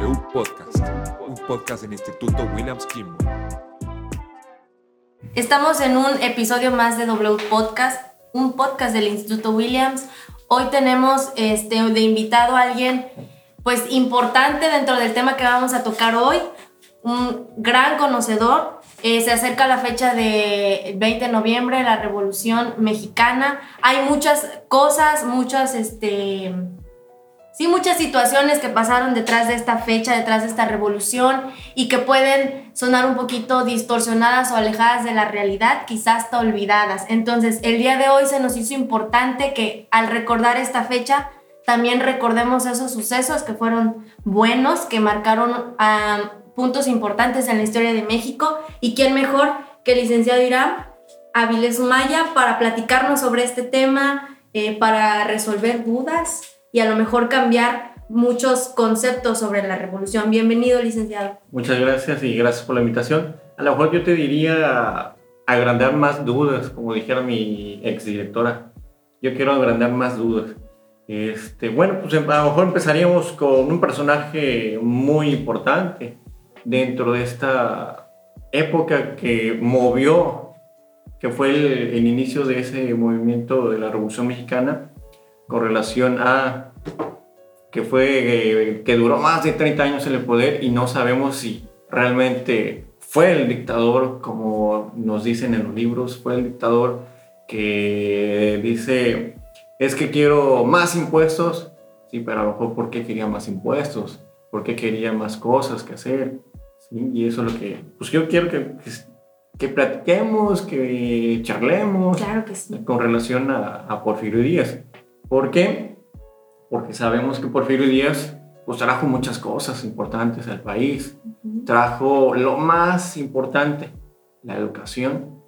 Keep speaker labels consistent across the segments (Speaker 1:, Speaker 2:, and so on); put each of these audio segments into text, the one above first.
Speaker 1: W Podcast, un podcast del Instituto Williams Kimball.
Speaker 2: Estamos en un episodio más de W Podcast, un podcast del Instituto Williams. Hoy tenemos este, de invitado a alguien pues importante dentro del tema que vamos a tocar hoy, un gran conocedor. Eh, se acerca la fecha de 20 de noviembre, la Revolución Mexicana. Hay muchas cosas, muchas este, sí, muchas situaciones que pasaron detrás de esta fecha, detrás de esta revolución y que pueden sonar un poquito distorsionadas o alejadas de la realidad, quizás hasta olvidadas. Entonces, el día de hoy se nos hizo importante que al recordar esta fecha, también recordemos esos sucesos que fueron buenos, que marcaron puntos importantes en la historia de México. ¿Y quién mejor que el licenciado Irán Avilés Maya para platicarnos sobre este tema, eh, para resolver dudas? Y a lo mejor cambiar muchos conceptos sobre la revolución. Bienvenido, licenciado.
Speaker 3: Muchas gracias y gracias por la invitación. A lo mejor yo te diría agrandar más dudas, como dijera mi exdirectora. Yo quiero agrandar más dudas. Este, bueno, pues a lo mejor empezaríamos con un personaje muy importante dentro de esta época que movió, que fue el, el inicio de ese movimiento de la Revolución Mexicana, con relación a que fue eh, que duró más de 30 años en el poder y no sabemos si realmente fue el dictador como nos dicen en los libros, fue el dictador que dice es que quiero más impuestos, sí, pero a lo mejor ¿por qué quería más impuestos? ¿Por qué quería más cosas que hacer? ¿Sí? Y eso es lo que, pues yo quiero que, que, platiquemos, que charlemos
Speaker 2: claro que sí.
Speaker 3: con relación a, a Porfirio Díaz. ¿Por qué? Porque sabemos que Porfirio Díaz pues, trajo muchas cosas importantes al país. Trajo lo más importante, la educación.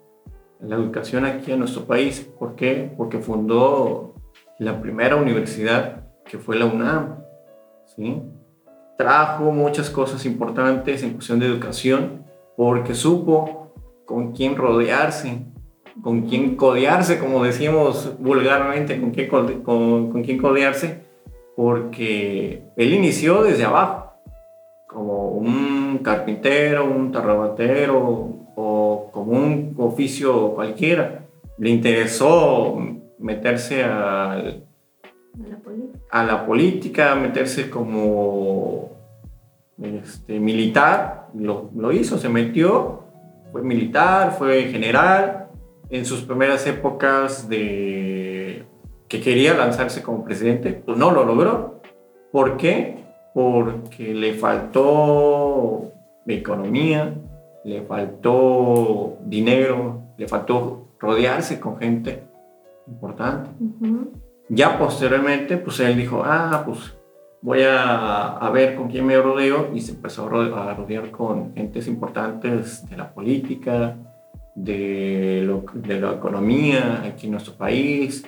Speaker 3: La educación aquí en nuestro país. ¿Por qué? Porque fundó la primera universidad que fue la UNAM. ¿sí? Trajo muchas cosas importantes en cuestión de educación porque supo con quién rodearse, con quién codearse, como decimos vulgarmente, con quién, con, con quién codearse, porque él inició desde abajo, como un carpintero, un tarrabatero o como un oficio cualquiera. Le interesó meterse a, a la política, meterse como este, militar, lo, lo hizo, se metió, fue militar, fue general, en sus primeras épocas de que quería lanzarse como presidente, pues no lo logró. ¿Por qué? Porque le faltó economía, le faltó dinero, le faltó rodearse con gente importante. Ya posteriormente, pues él dijo, ah, pues voy a, a, ver con quién me rodeo y se empezó a rodear con gentes importantes de la política, de, lo, de la economía aquí en nuestro país,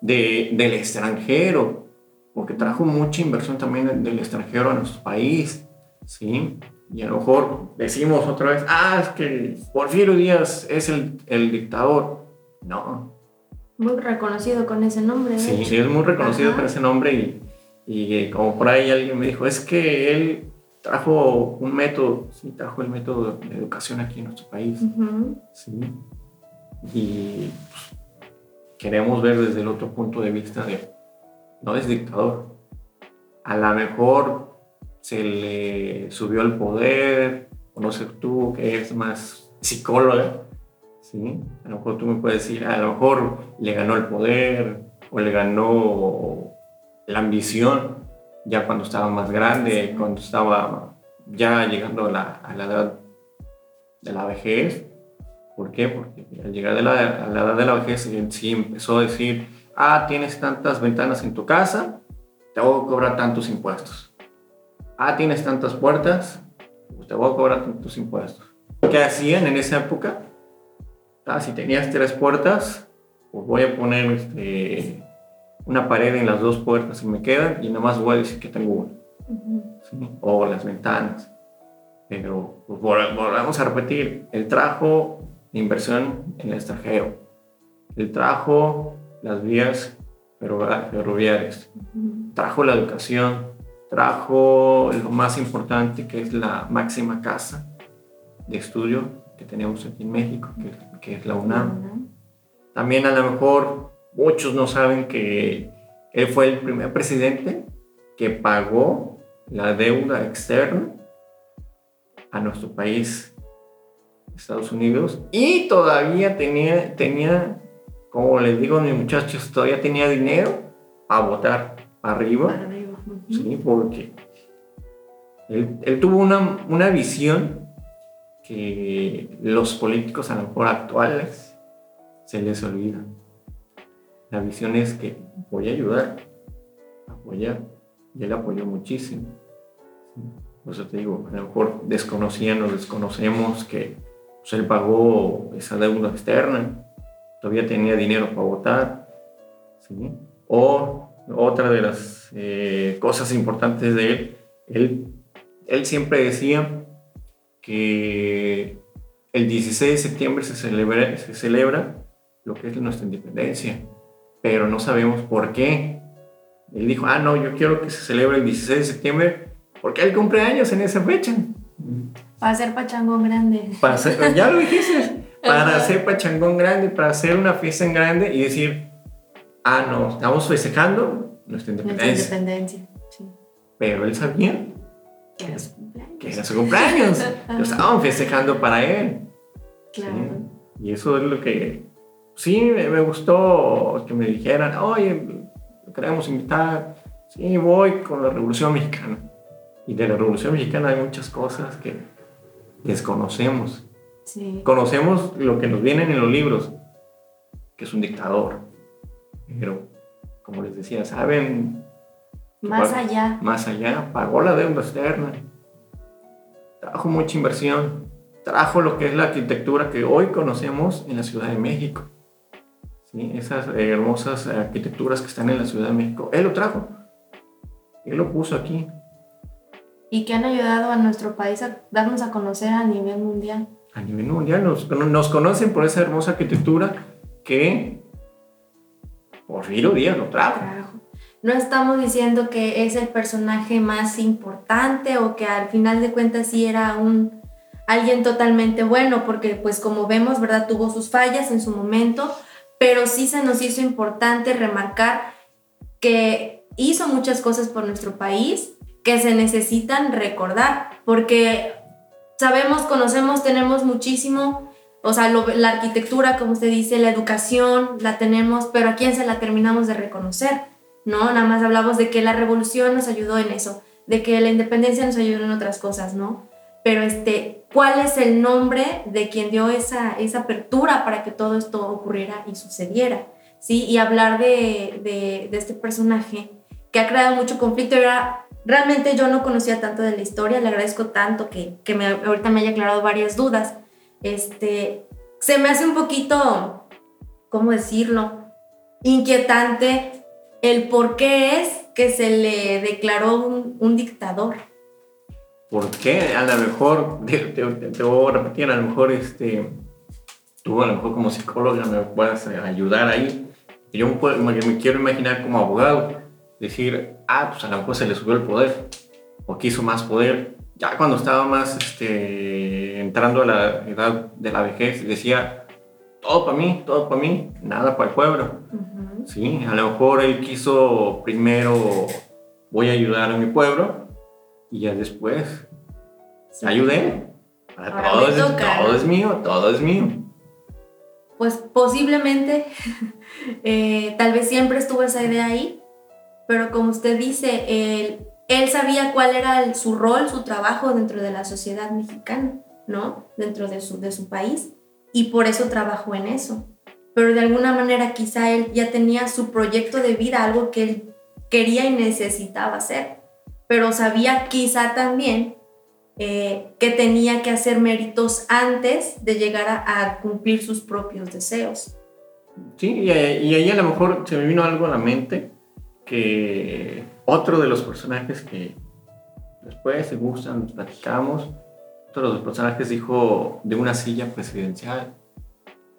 Speaker 3: de, del extranjero, porque trajo mucha inversión también del extranjero a nuestro país, ¿sí? Y a lo mejor decimos otra vez, ah, es que Porfirio Díaz es el, el dictador. No.
Speaker 2: Muy reconocido con ese nombre.
Speaker 3: Sí, sí, es muy reconocido con ese nombre y, y eh, como por ahí alguien me dijo, es que él trajo un método, sí, trajo el método de educación aquí en nuestro país. sí. Y pues, queremos ver desde el otro punto de vista de, no es dictador. A lo mejor se le subió el poder, o no sé tú que eres más psicóloga, ¿sí? A lo mejor tú me puedes decir, a lo mejor le ganó el poder o le ganó la ambición ya cuando estaba más grande, cuando estaba ya llegando a la, a la, edad de la vejez. ¿Por qué? Porque al llegar a la, a la edad de la vejez sí empezó a decir, ah, tienes tantas ventanas en tu casa, te voy a cobrar tantos impuestos. Ah, tienes tantas puertas, pues te voy a cobrar tantos impuestos. ¿Qué hacían en esa época? Ah, si tenías tres puertas, pues voy a poner este, una pared en las dos puertas y me quedan y nada más voy a decir que tengo una. O las ventanas. Pero pues, volvemos a repetir, el trajo inversión en el extranjero. El trajo las vías ferroviarias. Trajo la educación. trajo lo más importante que es la máxima casa de estudio que tenemos aquí en México, que, que es la UNAM. También a lo mejor muchos no saben que él fue el primer presidente que pagó la deuda externa a nuestro país, Estados Unidos, y todavía tenía, tenía como les digo a mis muchachos, todavía tenía dinero a votar arriba. Sí, porque él, él tuvo una, una visión que los políticos a lo mejor actuales se les olvida. La visión es que voy a ayudar, apoyar. Y él apoyó muchísimo. Por eso te digo, a lo mejor desconocían o desconocemos que pues, él pagó esa deuda externa, todavía tenía dinero para votar. ¿sí? O otra de las eh, cosas importantes de él, él, él siempre decía que el 16 de septiembre se celebra lo que es nuestra independencia, pero no sabemos por qué. Él dijo, ah, no, yo quiero que se celebre el 16 de septiembre porque él cumple años en esa fecha.
Speaker 2: Para hacer pachangón grande.
Speaker 3: Para hacer- ya lo dijiste, para hacer pachangón grande, para hacer una fiesta en grande y decir, ah, no, estamos festejando nuestra
Speaker 2: Nuestra
Speaker 3: independencia.
Speaker 2: independencia. Sí.
Speaker 3: Pero él sabía
Speaker 2: Que era su cumpleaños.
Speaker 3: que era su cumpleaños. Lo estaban festejando para él.
Speaker 2: Claro.
Speaker 3: Sí. Y eso es lo que sí me, gustó que me dijeran, oye, lo queremos invitar. Sí, voy con la Revolución Mexicana. Y de la Revolución Mexicana hay muchas cosas que desconocemos.
Speaker 2: Sí.
Speaker 3: Conocemos lo que nos vienen en los libros, que es un dictador. Pero, como les decía, saben
Speaker 2: Más allá.
Speaker 3: más allá, pagó la deuda externa, trajo mucha inversión, trajo lo que es la arquitectura que hoy conocemos en la Ciudad de México. ¿Sí? Esas eh, hermosas arquitecturas que están en la Ciudad de México, él lo trajo, él lo puso aquí.
Speaker 2: Y que han ayudado a nuestro país a darnos a conocer a nivel mundial.
Speaker 3: A nivel mundial nos, nos conocen por esa hermosa arquitectura que Porfirio Díaz lo trajo.
Speaker 2: No estamos diciendo que es el personaje más importante o que al final de cuentas sí era un alguien totalmente bueno, porque pues como vemos, ¿verdad? Tuvo sus fallas en su momento, pero sí se nos hizo importante remarcar que hizo muchas cosas por nuestro país que se necesitan recordar, porque sabemos, conocemos, tenemos muchísimo, o sea, la arquitectura, como usted dice, la educación, la tenemos, pero ¿a quién se la terminamos de reconocer? ¿No? Nada más hablamos de que la revolución nos ayudó en eso, de que la independencia nos ayudó en otras cosas, ¿no? Pero este, ¿cuál es el nombre de quien dio esa, esa apertura para que todo esto ocurriera y sucediera? ¿Sí? Y hablar de, de, de este personaje que ha creado mucho conflicto. Era, realmente yo no conocía tanto de la historia, le agradezco tanto que, que me, ahorita me haya aclarado varias dudas. Este, se me hace un poquito, ¿cómo decirlo? Inquietante el por qué es que se le declaró un, un dictador.
Speaker 3: ¿Por qué? A lo mejor, te, te, te voy a repetir, a lo mejor este, tú a lo mejor como psicóloga me puedas eh, ayudar ahí. Yo me, puedo- me- me quiero imaginar como abogado, decir, ah, pues a lo mejor se le subió el poder, o quiso más poder. Ya cuando estaba más este, entrando a la edad de la vejez, decía, todo para mí, todo para mí, nada para el pueblo. Sí, a lo mejor él quiso primero, voy a ayudar a mi pueblo, y ya después
Speaker 2: Sí.
Speaker 3: ayudé. Ahora
Speaker 2: Ahora
Speaker 3: todo, es, todo es mío, todo es mío.
Speaker 2: Pues posiblemente, eh, tal vez siempre estuvo esa idea ahí, pero como usted dice, él, él sabía cuál era el- su rol, su trabajo dentro de la sociedad mexicana, ¿no? Dentro de su, de su país, y por eso trabajó en eso. Pero de alguna manera quizá él ya tenía su proyecto de vida, algo que él quería y necesitaba hacer, pero sabía quizá también eh, que tenía que hacer méritos antes de llegar a, cumplir sus propios deseos.
Speaker 3: Sí, y, eh, y ahí a lo mejor se me vino algo a la mente que otro de los personajes que después se gustan, nos platicamos, otro de los personajes dijo de una silla presidencial.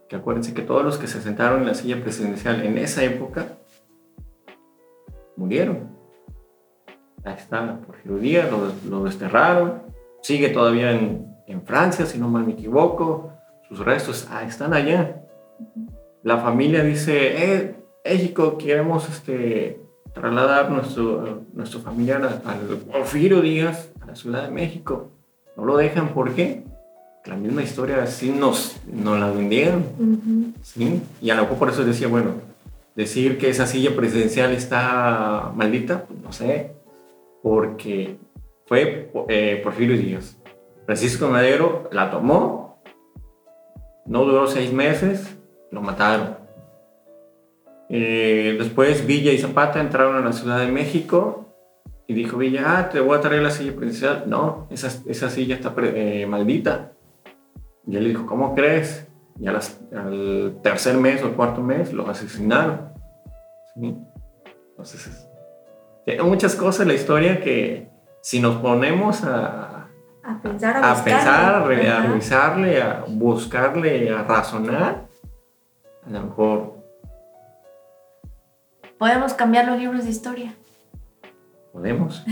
Speaker 3: Que acuérdense que todos los que se sentaron en la silla presidencial en esa época murieron. Ahí está Porfirio Díaz, lo, lo desterraron. Sigue todavía en, en Francia, si no mal me equivoco. Sus restos ah, están allá. La familia dice, eh, México, queremos este, trasladar nuestro, nuestro familiar al Porfirio Díaz a la Ciudad de México. No lo dejan, ¿por qué? La misma historia así nos, nos la vendieron.
Speaker 2: Ujú.
Speaker 3: ¿sí? Y a lo mejor por eso decía, bueno, decir que esa silla presidencial está maldita, pues no sé, porque fue eh, Porfirio Díaz. Francisco Madero la tomó, no duró seis meses, lo mataron. Eh, después Villa y Zapata entraron a la Ciudad de México y dijo Villa, ah, te voy a traer la silla presidencial. No, esa, esa silla está eh, maldita. Y él dijo, ¿cómo crees? Y al tercer mes o cuarto mes lo asesinaron. ¿Sí? Entonces, es- tiene muchas cosas en la historia que si nos ponemos a,
Speaker 2: A pensar, a,
Speaker 3: a pensar, a, revisarle, a buscarle, a razonar, a lo mejor
Speaker 2: Podemos cambiar los libros de historia.
Speaker 3: podemos.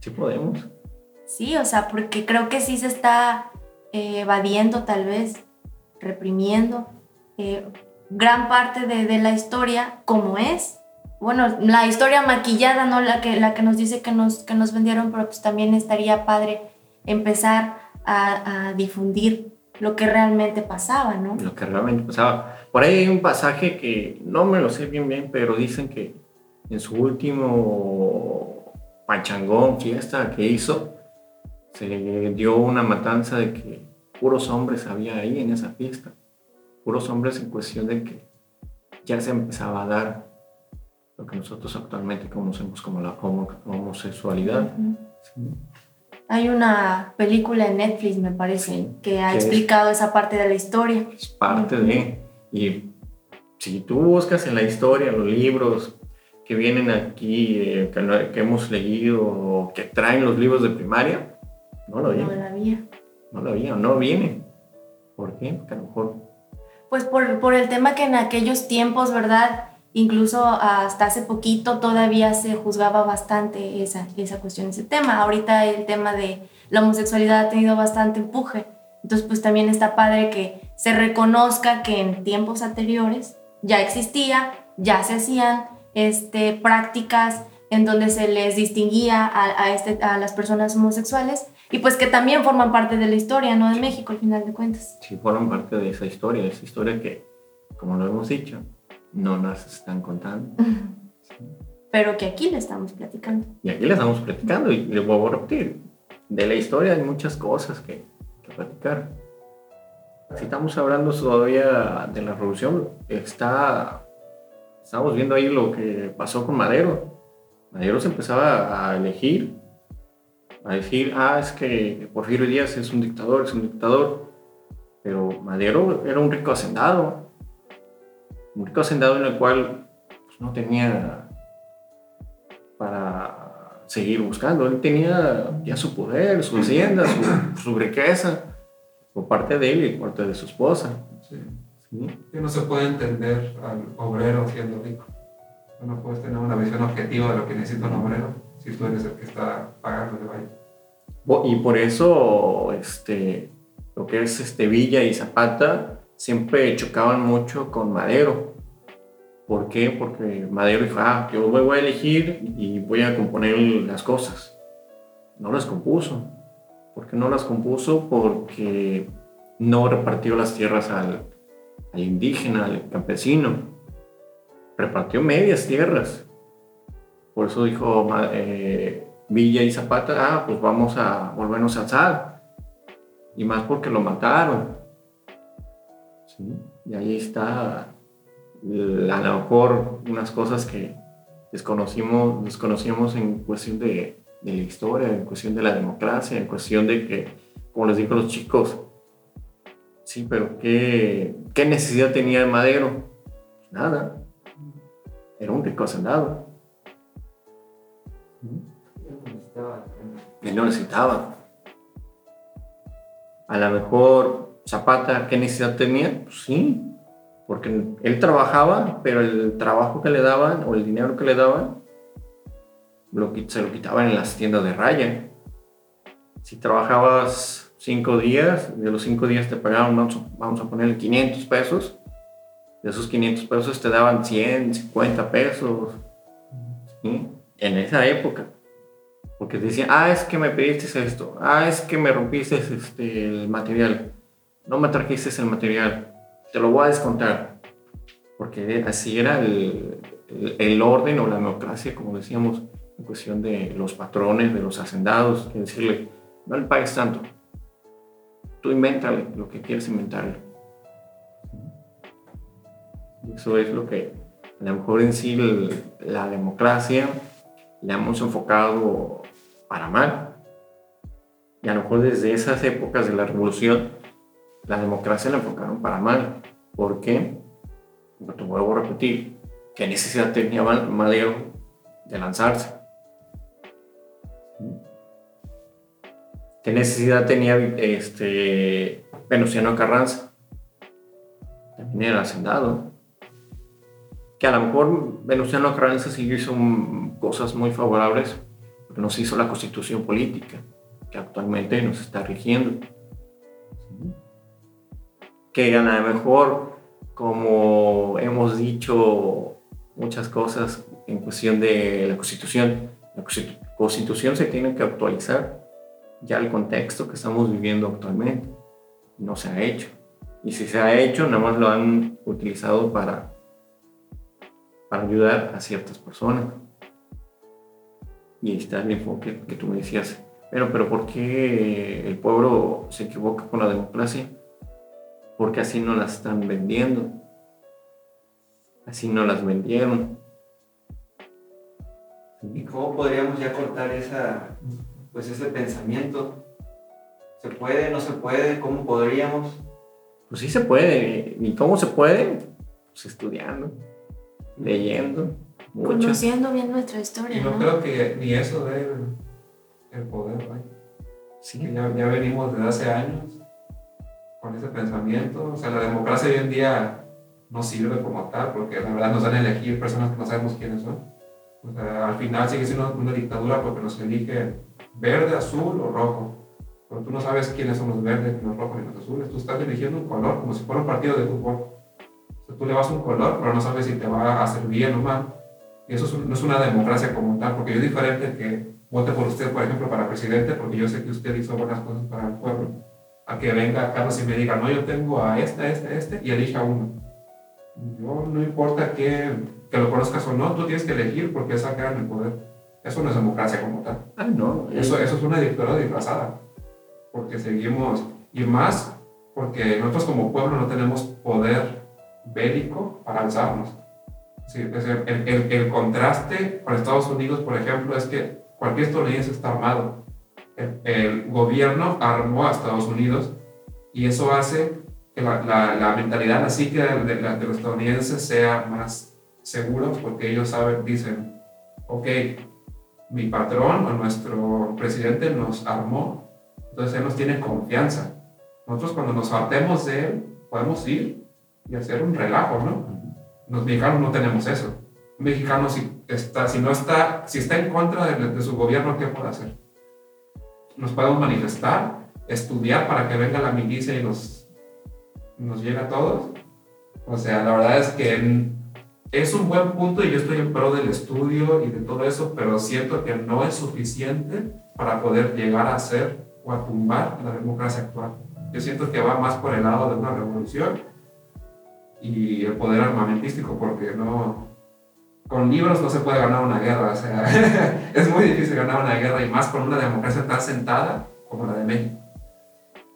Speaker 3: Sí podemos.
Speaker 2: Sí, o sea, porque creo que sí se está eh, evadiendo tal vez, reprimiendo eh, gran parte de, de la historia como es. Bueno, la historia maquillada, ¿no? La que, la que nos dice que nos, que nos vendieron, pero pues también estaría padre empezar a, a difundir lo que realmente pasaba, ¿no?
Speaker 3: lo que realmente pasaba. Por ahí hay un pasaje que no me lo sé bien bien, pero dicen que en su último pachangón, fiesta que hizo, se dio una matanza de que puros hombres había ahí en esa fiesta. Puros hombres en cuestión de que ya se empezaba a dar lo que nosotros actualmente conocemos como la homo- homosexualidad.
Speaker 2: Ujú.
Speaker 3: ¿sí?
Speaker 2: Hay una película en Netflix, me parece,
Speaker 3: Sí,
Speaker 2: que ha
Speaker 3: que es-
Speaker 2: explicado esa parte de la historia.
Speaker 3: es parte de. Y si tú buscas en la historia, los libros que vienen aquí, eh, que, no- que hemos leído, o que traen los libros de primaria, no lo
Speaker 2: No
Speaker 3: vienen,
Speaker 2: la había.
Speaker 3: no lo había, no vienen. ¿Por qué? Porque a lo mejor
Speaker 2: Pues por, por el tema que en aquellos tiempos, ¿verdad? Incluso hasta hace poquito todavía se juzgaba bastante esa, esa cuestión, ese tema. Ahorita el tema de la homosexualidad ha tenido bastante empuje. Entonces, pues también está padre que se reconozca que en tiempos anteriores ya existía, ya se hacían este, prácticas en donde se les distinguía a, este, a las personas homosexuales y pues que también forman parte de la historia, ¿no? De México, al final de cuentas.
Speaker 3: sí fueron parte de esa historia, esa historia que, como lo hemos dicho, no nos están contando.
Speaker 2: Pero que aquí le estamos platicando.
Speaker 3: Y aquí le estamos platicando y le vuelvo a repetir. De la historia hay muchas cosas que, que platicar. Si estamos hablando todavía de la revolución, está, estamos viendo ahí lo que pasó con Madero. Madero se empezaba a elegir, a decir, ah, es que Porfirio Díaz es un dictador, es un dictador. Pero Madero era un rico hacendado, un rico hacendado en el cual pues, no tenía para seguir buscando. Él tenía ya su poder, su hacienda, su, su riqueza, por parte de él y por parte de su esposa.
Speaker 1: Sí.
Speaker 3: ¿sí?
Speaker 1: Que no se puede entender al obrero siendo rico. No puedes tener una visión objetiva de lo que necesita un obrero si tú eres el que está pagando de vaya.
Speaker 3: Y por eso este, lo que es este, Villa y Zapata siempre chocaban mucho con Madero. ¿Por qué? Porque Madero dijo, ah, yo voy a elegir y voy a componer las cosas. No las compuso. ¿Por qué no las compuso? Porque no repartió las tierras al, indígena, al campesino. Repartió medias tierras. Por eso dijo eh, Villa y Zapata, ah, pues vamos a volvernos a alzar. Y más porque lo mataron. ¿Sí? Y ahí está a lo mejor unas cosas que desconocimos, desconocíamos en cuestión de, de la historia, en cuestión de la democracia, en cuestión de que, como les digo a los chicos, sí, pero ¿qué, qué necesidad tenía Madero? Nada. Era un rico hacendado. Él no necesitaba. A lo mejor Zapata, ¿qué necesidad tenía? Pues sí, porque él trabajaba, pero el trabajo que le daban o el dinero que le daban se lo quitaban en las tiendas de raya. Si trabajabas cinco días, de los cinco días te pagaban, vamos a, ponerle 500 pesos. De esos 500 pesos te daban 100, 50 pesos. En esa época. Porque decían, ah, es que me pediste esto. Ah, es que me rompiste este, el material. No me trajiste el material. Te lo voy a descontar. Porque así era el, orden o la democracia, como decíamos, en cuestión de los patrones, de los hacendados. Que decirle, no le pagues tanto. Tú invéntale lo que quieres inventarle. Eso es lo que a lo mejor en sí la democracia le hemos enfocado para mal. Y a lo mejor desde esas épocas de la revolución, la democracia la enfocaron para mal. ¿Por qué? Porque te vuelvo a repetir, ¿qué necesidad tenía Madero de lanzarse? ¿Qué necesidad tenía este, Venustiano Carranza? También era hacendado. Que a lo mejor Venustiano Carranza sí hizo mm, cosas muy favorables, pero no se hizo la constitución política que actualmente nos está rigiendo. Que a lo mejor, como hemos dicho muchas cosas en cuestión de la constitución, la constitu- constitución se tiene que actualizar ya el contexto que estamos viviendo actualmente. No se ha hecho. Y si se ha hecho, nada más lo han utilizado para, para ayudar a ciertas personas. Y ahí está el enfoque que tú me decías. Pero, pero ¿por qué el pueblo se equivoca con la democracia? Porque así no las están vendiendo. Así no las vendieron.
Speaker 4: ¿Y cómo podríamos ya cortar esa, pues ese pensamiento? ¿Se puede, no se puede? ¿Cómo podríamos?
Speaker 3: Pues sí se puede. ¿Y cómo se puede? Pues estudiando, leyendo, mucho.
Speaker 2: Conociendo bien nuestra historia,
Speaker 1: Y no
Speaker 2: ¿no?
Speaker 1: creo que ni eso dé el, el poder, vaya.
Speaker 3: Sí.
Speaker 1: Que ya, ya venimos desde hace años con ese pensamiento. O sea, la democracia hoy en día no sirve como tal, porque la verdad nos dan a elegir personas que no sabemos quiénes son. O sea, al final sigue siendo una dictadura porque nos eligen verde, azul o rojo. Pero tú no sabes quiénes son los verdes, los rojos, ni los azules. Tú estás eligiendo un color, como si fuera un partido de fútbol. O sea, tú le vas un color, pero no sabes si te va a hacer bien o mal. Y eso no es una democracia como tal, porque es diferente que vote por usted, por ejemplo, para presidente, porque yo sé que usted hizo buenas cosas para el pueblo, a que venga Carlos y me diga, no, yo tengo a este, este, este, y elija uno. Yo no importa que, que lo conozcas o no, tú tienes que elegir porque esa queda en el poder. Eso no es democracia como tal.
Speaker 3: Ah, no.
Speaker 1: Eso, eso es una dictadura disfrazada, porque seguimos, y más porque nosotros como pueblo no tenemos poder bélico para alzarnos. Sí, es el, el- el contraste con Estados Unidos, por ejemplo, es que cualquier estadounidense está armado. El, gobierno armó a Estados Unidos y eso hace que la, la- la mentalidad, la psique de, los estadounidenses sea más segura porque ellos saben, dicen, ok, mi patrón o nuestro presidente nos armó, entonces él nos tiene confianza. Nosotros cuando nos hartemos de él, podemos ir y hacer un relajo, ¿no? Los mexicanos no tenemos eso. Un mexicano si, está, si, no está, si está en contra de su gobierno, ¿qué puede hacer? Nos podemos manifestar, estudiar para que venga la milicia y nos, nos llegue a todos. O sea, la verdad es que es un buen punto y yo estoy en pro del estudio y de todo eso, pero siento que no es suficiente para poder llegar a hacer o a tumbar la democracia actual. Yo siento que va más por el lado de una revolución y el poder armamentístico, porque no, con libros no se puede ganar una guerra, o sea, es muy difícil ganar una guerra y más con una democracia tan sentada como la de México.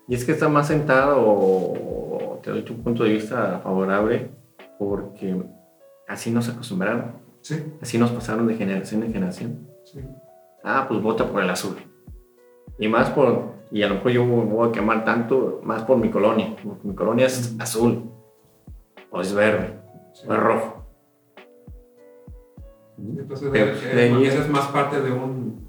Speaker 3: Y es que está más sentado, o te doy tu punto de vista favorable, porque así nos acostumbraron,
Speaker 1: Sí,
Speaker 3: así nos pasaron de generación en generación.
Speaker 1: sí.
Speaker 3: Ah, pues vota por el azul. Y más por, y a lo mejor yo me voy a quemar tanto, más por mi colonia, porque mi colonia es azul, o es verde,
Speaker 1: sí.
Speaker 3: o es rojo.
Speaker 1: Entonces,
Speaker 3: Pero,
Speaker 1: eh, es más parte de, un,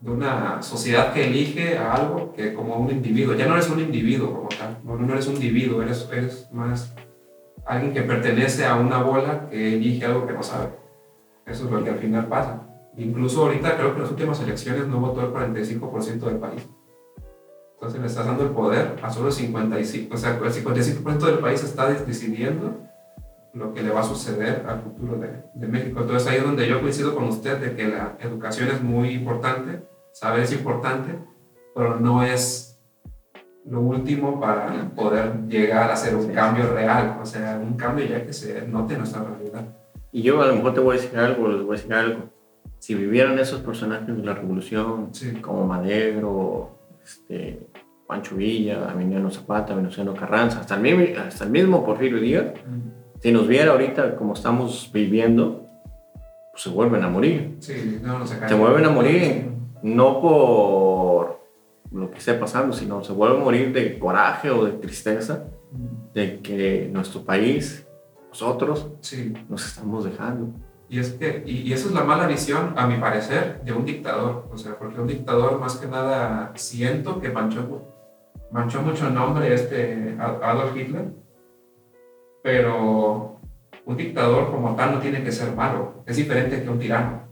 Speaker 1: de una sociedad que elige a algo que como un individuo. Ya no eres un individuo como tal, no, no eres un individuo, eres, eres más alguien que pertenece a una bola que elige algo que no sabe. Eso es lo que al final pasa. Incluso ahorita creo que en las últimas elecciones no votó el 45% del país. Entonces le estás dando el poder a solo el 55%, o sea, el 55% del país está decidiendo lo que le va a suceder al futuro de, de, México. Entonces ahí es donde yo coincido con usted de que la educación es muy importante, saber es importante, pero no es lo último para poder llegar a hacer un cambio real, o sea, un cambio ya que se note en nuestra realidad.
Speaker 3: Y yo a lo mejor te voy a decir algo, les voy a decir algo. Si vivieran esos personajes de la revolución, como Madero, este, Pancho Villa, Emiliano Zapata, Venustiano Carranza, hasta el hasta el mismo Porfirio Díaz, si nos viera ahorita como estamos viviendo, pues se vuelven a morir.
Speaker 1: Sí, no, no se,
Speaker 3: se vuelven a morir, no por lo que esté pasando, sino se vuelven a morir de coraje o de tristeza de que nuestro país, nosotros,
Speaker 1: sí.
Speaker 3: nos estamos dejando.
Speaker 1: Y, es que, y, eso es la mala visión, a mi parecer, de un dictador. O sea, porque un dictador, más que nada, siento que manchó, manchó mucho el nombre este Adolf Hitler. Pero un dictador como tal no tiene que ser malo. Es diferente que un tirano.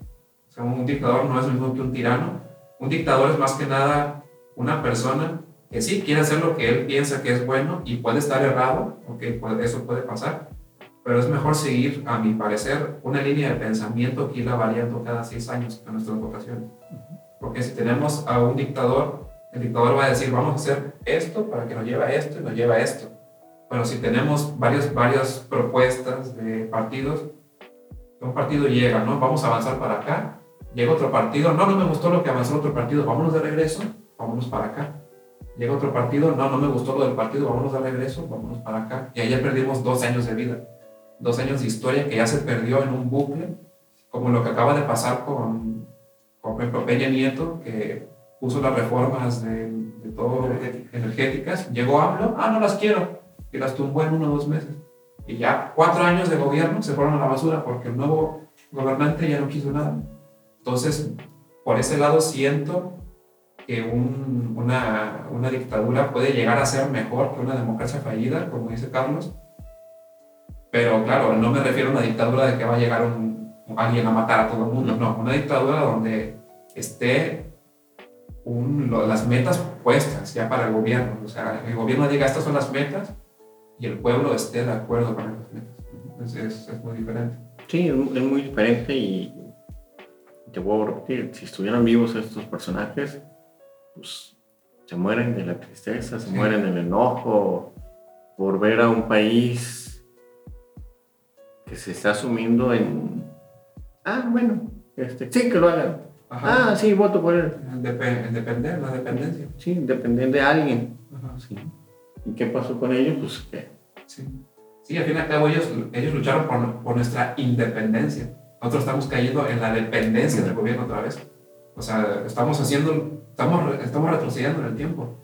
Speaker 1: Un dictador no es lo mismo que un tirano. Un dictador es más que nada una persona que sí quiere hacer lo que él piensa que es bueno y puede estar errado, ok, eso puede pasar, pero es mejor seguir, a mi parecer, una línea de pensamiento que irla variando cada seis años en nuestras votaciones. Porque si tenemos a un dictador, el dictador va a decir, vamos a hacer esto para que nos lleve a esto y nos lleve a esto. Pero si tenemos varias, varias propuestas de partidos, un partido llega, ¿no? Vamos a avanzar para acá, llega otro partido, no, no me gustó lo que avanzó otro partido, vámonos de regreso, vámonos para acá. Llega otro partido, no, no me gustó lo del partido, vámonos de regreso, vámonos para acá. Y ahí ya perdimos dos años de vida dos años de historia que ya se perdió en un bucle, como lo que acaba de pasar con, con Peña Nieto, que puso las reformas de, de todo energéticas, llegó AMLO, ah, no las quiero, y las tumbó en uno o dos meses. Y ya cuatro años de gobierno se fueron a la basura porque el nuevo gobernante ya no quiso nada. Entonces, por ese lado siento que un, una, una dictadura puede llegar a ser mejor que una democracia fallida, como dice Carlos, pero claro, no me refiero a una dictadura de que va a llegar un, alguien a matar a todo el mundo, no, una dictadura donde esté un, las metas puestas ya para el gobierno. O sea, el gobierno diga estas son las metas y el pueblo esté de acuerdo con esas metas. Es, es, muy diferente.
Speaker 3: Sí, es muy diferente y te a repetir, si estuvieran vivos estos personajes, pues se mueren de la tristeza, se mueren del enojo por ver a un país que se está asumiendo en, ah, bueno, este, sí, que lo hagan. Ah, sí, voto por él.
Speaker 1: El, depender, la dependencia.
Speaker 3: Sí, depender de alguien. Sí. ¿Y qué pasó con ellos? Pues que...
Speaker 1: Sí. sí, al fin y al cabo ellos, ellos lucharon por, por nuestra independencia. Nosotros estamos cayendo en la dependencia del gobierno otra vez. O sea, estamos haciendo, estamos, estamos retrocediendo en el tiempo.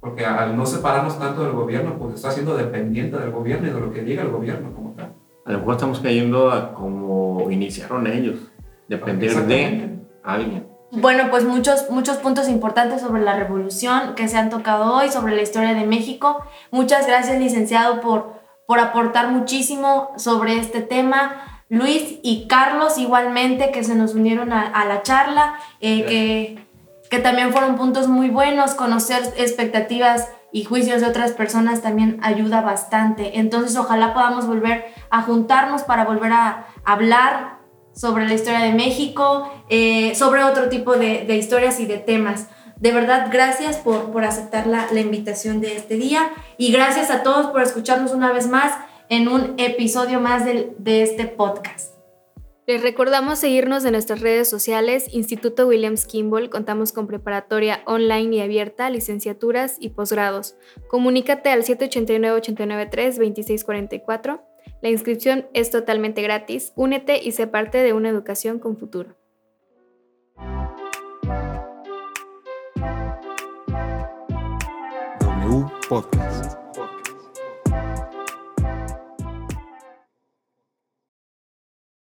Speaker 1: Porque al no separarnos tanto del gobierno, pues está siendo dependiente del gobierno y de lo que diga el gobierno como tal
Speaker 3: a lo mejor estamos cayendo a como iniciaron ellos, depender de alguien.
Speaker 2: Bueno, pues muchos, muchos puntos importantes sobre la revolución que se han tocado hoy, sobre la historia de México. Muchas gracias, licenciado, por, por aportar muchísimo sobre este tema. Luis y Carlos igualmente que se nos unieron a, la charla, eh, que, que también fueron puntos muy buenos, conocer expectativas y juicios de otras personas también ayuda bastante. Entonces ojalá podamos volver a juntarnos para volver a hablar sobre la historia de México, eh, sobre otro tipo de, historias y de temas. De verdad, gracias por, por aceptar la, la invitación de este día y gracias a todos por escucharnos una vez más en un episodio más de, de este podcast.
Speaker 5: Les recordamos seguirnos en nuestras redes sociales, Instituto Williams Kimball, contamos con preparatoria online y abierta, licenciaturas y posgrados. Comunícate al 789-893-2644. La inscripción es totalmente gratis. Únete y sé parte de una educación con futuro.